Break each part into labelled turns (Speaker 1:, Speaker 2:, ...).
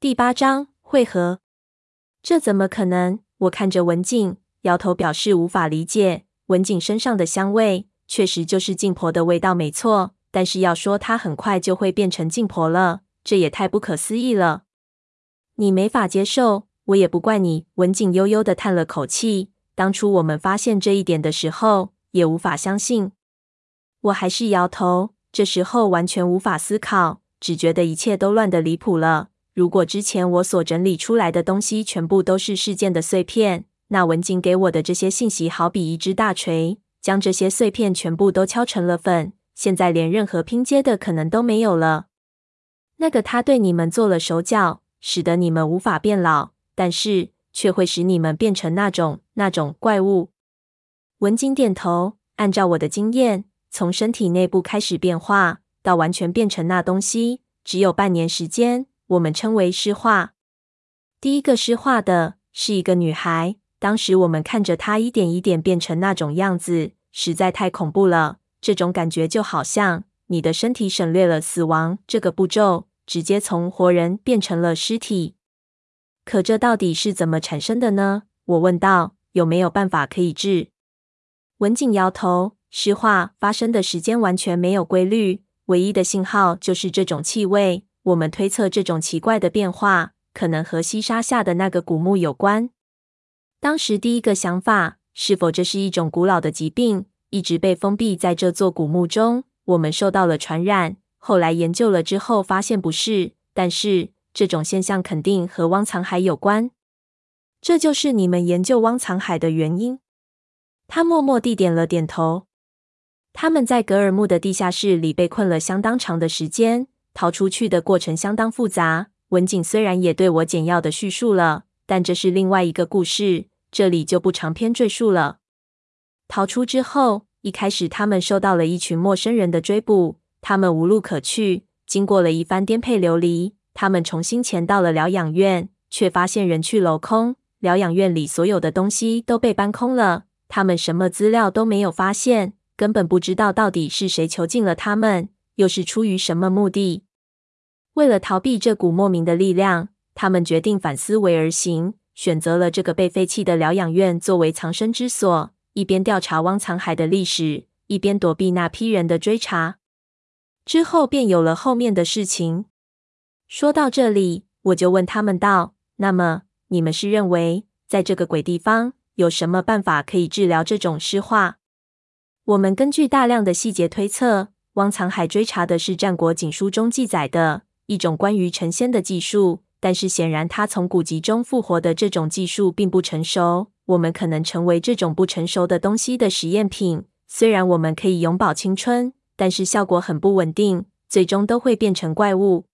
Speaker 1: 第八章会合。这怎么可能？我看着文静，摇头表示无法理解。文静身上的香味确实就是静婆的味道，没错。但是要说她很快就会变成静婆了，这也太不可思议了。你没法接受，我也不怪你。文静悠悠地叹了口气。当初我们发现这一点的时候，也无法相信。我还是摇头。这时候完全无法思考，只觉得一切都乱得离谱了。如果之前我所整理出来的东西全部都是事件的碎片，那文景给我的这些信息好比一只大锤，将这些碎片全部都敲成了粉。现在连任何拼接的可能都没有了。那个他对你们做了手脚，使得你们无法变老，但是却会使你们变成那种那种怪物。文景点头，按照我的经验，从身体内部开始变化到完全变成那东西，只有半年时间。我们称为尸化。第一个尸化的是一个女孩，当时我们看着她一点一点变成那种样子，实在太恐怖了。这种感觉就好像你的身体省略了死亡这个步骤，直接从活人变成了尸体。可这到底是怎么产生的呢？我问道。有没有办法可以治？文景摇头，尸化发生的时间完全没有规律，唯一的信号就是这种气味。我们推测，这种奇怪的变化可能和西沙下的那个古墓有关。当时第一个想法是否这是一种古老的疾病，一直被封闭在这座古墓中，我们受到了传染。后来研究了之后，发现不是。但是这种现象肯定和汪藏海有关。这就是你们研究汪藏海的原因。他默默地点了点头。他们在格尔木的地下室里被困了相当长的时间。逃出去的过程相当复杂。文景虽然也对我简要的叙述了，但这是另外一个故事，这里就不长篇赘述了。逃出之后，一开始他们受到了一群陌生人的追捕，他们无路可去。经过了一番颠沛流离，他们重新潜到了疗养院，却发现人去楼空。疗养院里所有的东西都被搬空了，他们什么资料都没有发现，根本不知道到底是谁囚禁了他们。又是出于什么目的？为了逃避这股莫名的力量，他们决定反思维而行，选择了这个被废弃的疗养院作为藏身之所，一边调查汪藏海的历史，一边躲避那批人的追查。之后便有了后面的事情。说到这里，我就问他们道：“那么，你们是认为在这个鬼地方有什么办法可以治疗这种尸化？”我们根据大量的细节推测。汪藏海追查的是战国警书中记载的一种关于成仙的技术，但是显然他从古籍中复活的这种技术并不成熟。我们可能成为这种不成熟的东西的实验品。虽然我们可以永葆青春，但是效果很不稳定，最终都会变成怪物。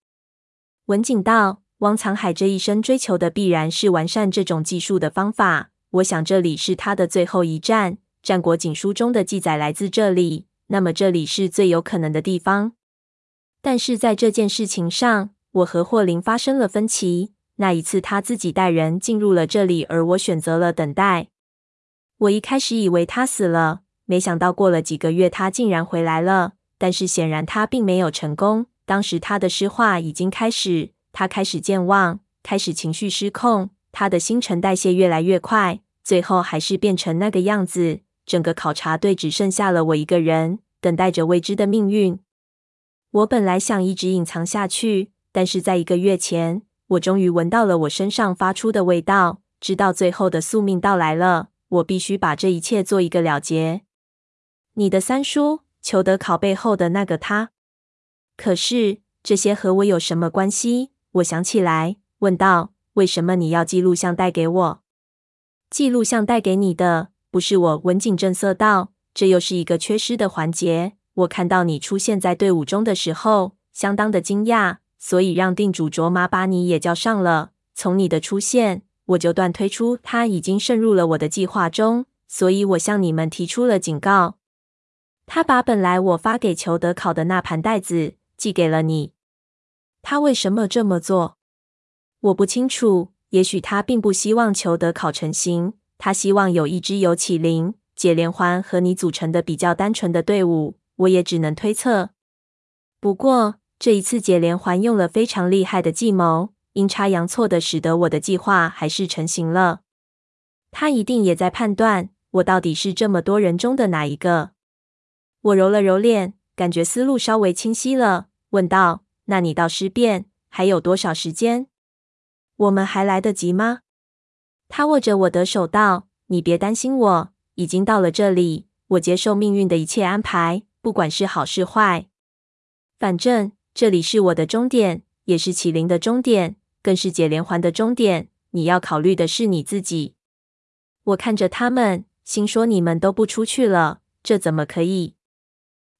Speaker 1: 文景道，汪藏海这一生追求的必然是完善这种技术的方法。我想这里是他的最后一战。战国锦书中的记载来自这里。那么这里是最有可能的地方，但是在这件事情上，我和霍林发生了分歧。那一次他自己带人进入了这里，而我选择了等待。我一开始以为他死了，没想到过了几个月，他竟然回来了。但是显然他并没有成功。当时他的尸化已经开始，他开始健忘，开始情绪失控，他的新陈代谢越来越快，最后还是变成那个样子。整个考察队只剩下了我一个人，等待着未知的命运。我本来想一直隐藏下去，但是在一个月前，我终于闻到了我身上发出的味道，知道最后的宿命到来了。我必须把这一切做一个了结。你的三叔，裘德考背后的那个他。可是这些和我有什么关系？我想起来，问道：“为什么你要记录像带给我？记录像带给你的。”不是我，文景正色道：“这又是一个缺失的环节。我看到你出现在队伍中的时候，相当的惊讶，所以让定主卓玛把你也叫上了。从你的出现，我就断推出他已经渗入了我的计划中，所以我向你们提出了警告。他把本来我发给裘德考的那盘带子寄给了你。他为什么这么做？我不清楚。也许他并不希望裘德考成行。”他希望有一支由启灵、解连环和你组成的比较单纯的队伍，我也只能推测。不过这一次解连环用了非常厉害的计谋，阴差阳错的，使得我的计划还是成型了。他一定也在判断我到底是这么多人中的哪一个。我揉了揉脸，感觉思路稍微清晰了，问道：“那你到尸变还有多少时间？我们还来得及吗？”他握着我的手道：“你别担心我，我已经到了这里。我接受命运的一切安排，不管是好是坏。反正这里是我的终点，也是麒麟的终点，更是解连环的终点。你要考虑的是你自己。”我看着他们，心说：“你们都不出去了，这怎么可以？”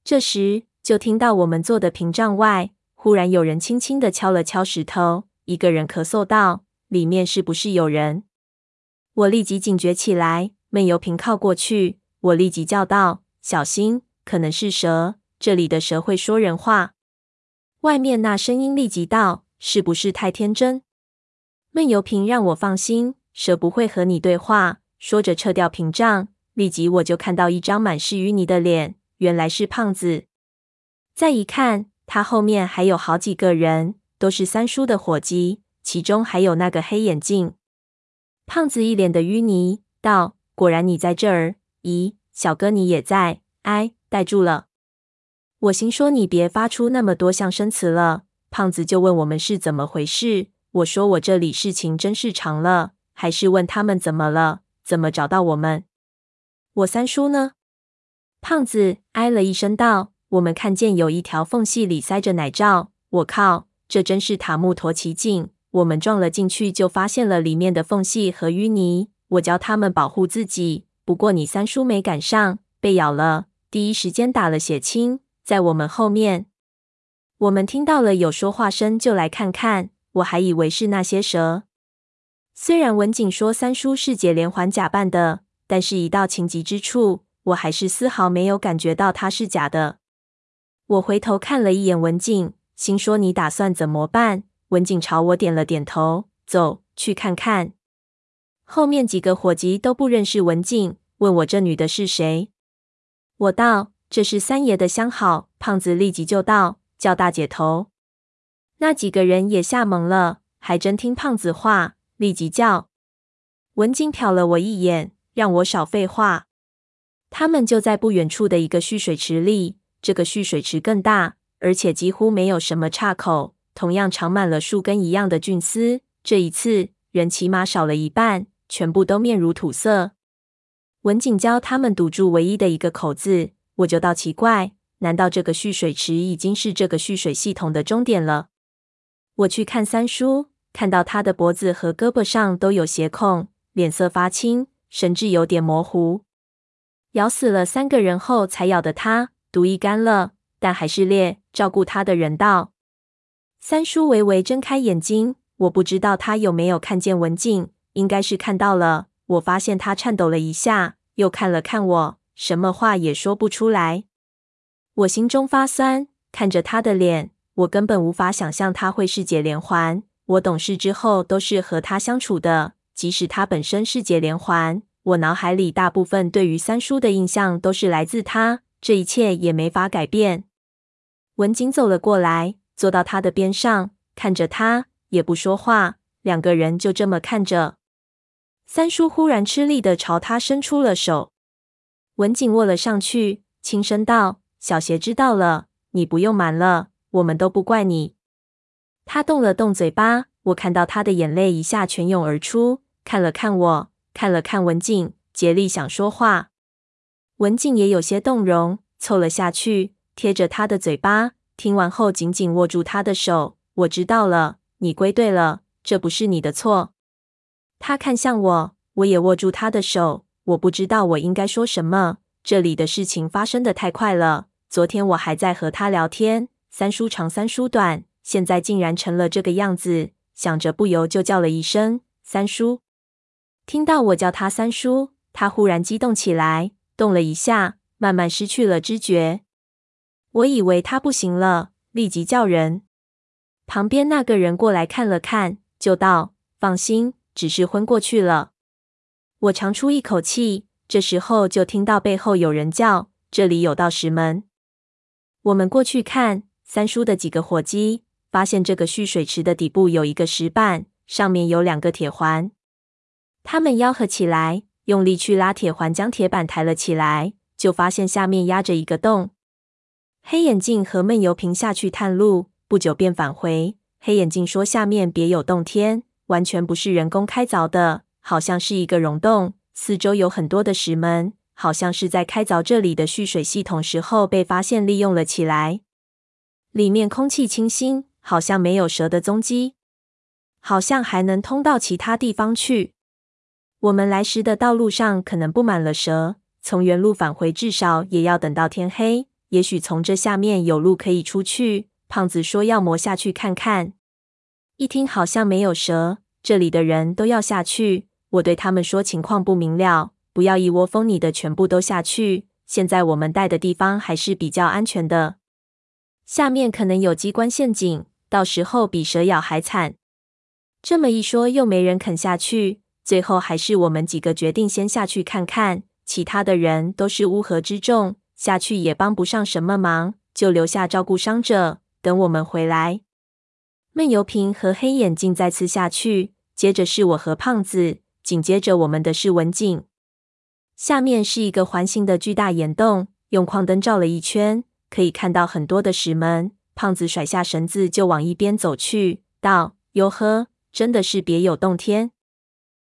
Speaker 1: 这时，就听到我们坐的屏障外，忽然有人轻轻的敲了敲石头。一个人咳嗽道：“里面是不是有人？”我立即警觉起来，闷油瓶靠过去，我立即叫道：“小心，可能是蛇。这里的蛇会说人话。”外面那声音立即道：“是不是太天真？”闷油瓶让我放心，蛇不会和你对话。说着撤掉屏障，立即我就看到一张满是淤泥的脸，原来是胖子。再一看，他后面还有好几个人，都是三叔的伙计，其中还有那个黑眼镜。胖子一脸的淤泥，道：“果然你在这儿？咦，小哥你也在？哎，呆住了。”我心说：“你别发出那么多象声词了。”胖子就问我们是怎么回事。我说：“我这里事情真是长了。”还是问他们怎么了？怎么找到我们？我三叔呢？胖子哎了一声道：“我们看见有一条缝隙里塞着奶罩。我靠，这真是塔木陀奇境！我们撞了进去，就发现了里面的缝隙和淤泥。我教他们保护自己，不过你三叔没赶上，被咬了，第一时间打了血清，在我们后面。我们听到了有说话声，就来看看。我还以为是那些蛇。”虽然文景说三叔是解连环假扮的，但是一到情急之处，我还是丝毫没有感觉到他是假的。我回头看了一眼文景，心说：“你打算怎么办？”文景朝我点了点头，走，去看看。后面几个伙计都不认识文静，问我这女的是谁。我道：“这是三爷的相好。”胖子立即就道：“叫大姐头。”那几个人也吓懵了，还真听胖子话。立即叫文景瞟了我一眼，让我少废话。他们就在不远处的一个蓄水池里，这个蓄水池更大，而且几乎没有什么岔口，同样长满了树根一样的菌丝。这一次人起码少了一半，全部都面如土色。文景教他们堵住唯一的一个口子，我就道奇怪，难道这个蓄水池已经是这个蓄水系统的终点了？我去看三叔。看到他的脖子和胳膊上都有血孔，脸色发青，神志有点模糊。咬死了三个人后才咬的他，毒液干了，但还是烈。照顾他的人道：“三叔微微睁开眼睛，我不知道他有没有看见文静，应该是看到了。我发现他颤抖了一下，又看了看我，什么话也说不出来。我心中发酸，看着他的脸，我根本无法想象他会是解连环。我懂事之后都是和他相处的，即使他本身是解连环，我脑海里大部分对于三叔的印象都是来自他，这一切也没法改变。文景走了过来，坐到他的边上，看着他，也不说话，两个人就这么看着。三叔忽然吃力的朝他伸出了手，文景握了上去，轻声道：“小邪知道了，你不用瞒了，我们都不怪你。”他动了动嘴巴，我看到他的眼泪一下全涌而出，看了看我，看了看文静，竭力想说话。文静也有些动容，凑了下去，贴着他的嘴巴，听完后紧紧握住他的手。我知道了，你归队了，这不是你的错。他看向我，我也握住他的手。我不知道我应该说什么，这里的事情发生的太快了。昨天我还在和他聊天，三叔长三叔短。现在竟然成了这个样子，想着不由就叫了一声“三叔”。听到我叫他三叔，他忽然激动起来，动了一下，慢慢失去了知觉。我以为他不行了，立即叫人。旁边那个人过来看了看，就道：“放心，只是昏过去了。”我长出一口气，这时候就听到背后有人叫：“这里有道石门。”我们过去看，三叔的几个伙计。发现这个蓄水池的底部有一个石板，上面有两个铁环。他们吆喝起来，用力去拉铁环，将铁板抬了起来，就发现下面压着一个洞。黑眼镜和闷油瓶下去探路，不久便返回。黑眼镜说：“下面别有洞天，完全不是人工开凿的，好像是一个溶洞，四周有很多的石门，好像是在开凿这里的蓄水系统时候被发现利用了起来。里面空气清新，好像没有蛇的踪迹，好像还能通到其他地方去。我们来时的道路上可能布满了蛇，从原路返回至少也要等到天黑。”也许从这下面有路可以出去。胖子说要磨下去看看。一听好像没有蛇，这里的人都要下去。我对他们说情况不明了，不要一窝蜂你的全部都下去。现在我们待的地方还是比较安全的。下面可能有机关陷阱，到时候比蛇咬还惨。这么一说，又没人肯下去。最后还是我们几个决定先下去看看。其他的人都是乌合之众。下去也帮不上什么忙，就留下照顾伤者，等我们回来。闷油瓶和黑眼镜再次下去，接着是我和胖子，紧接着我们的是文景。下面是一个环形的巨大岩洞，用矿灯照了一圈，可以看到很多的石门。胖子甩下绳子就往一边走去，道：“哟呵，真的是别有洞天。”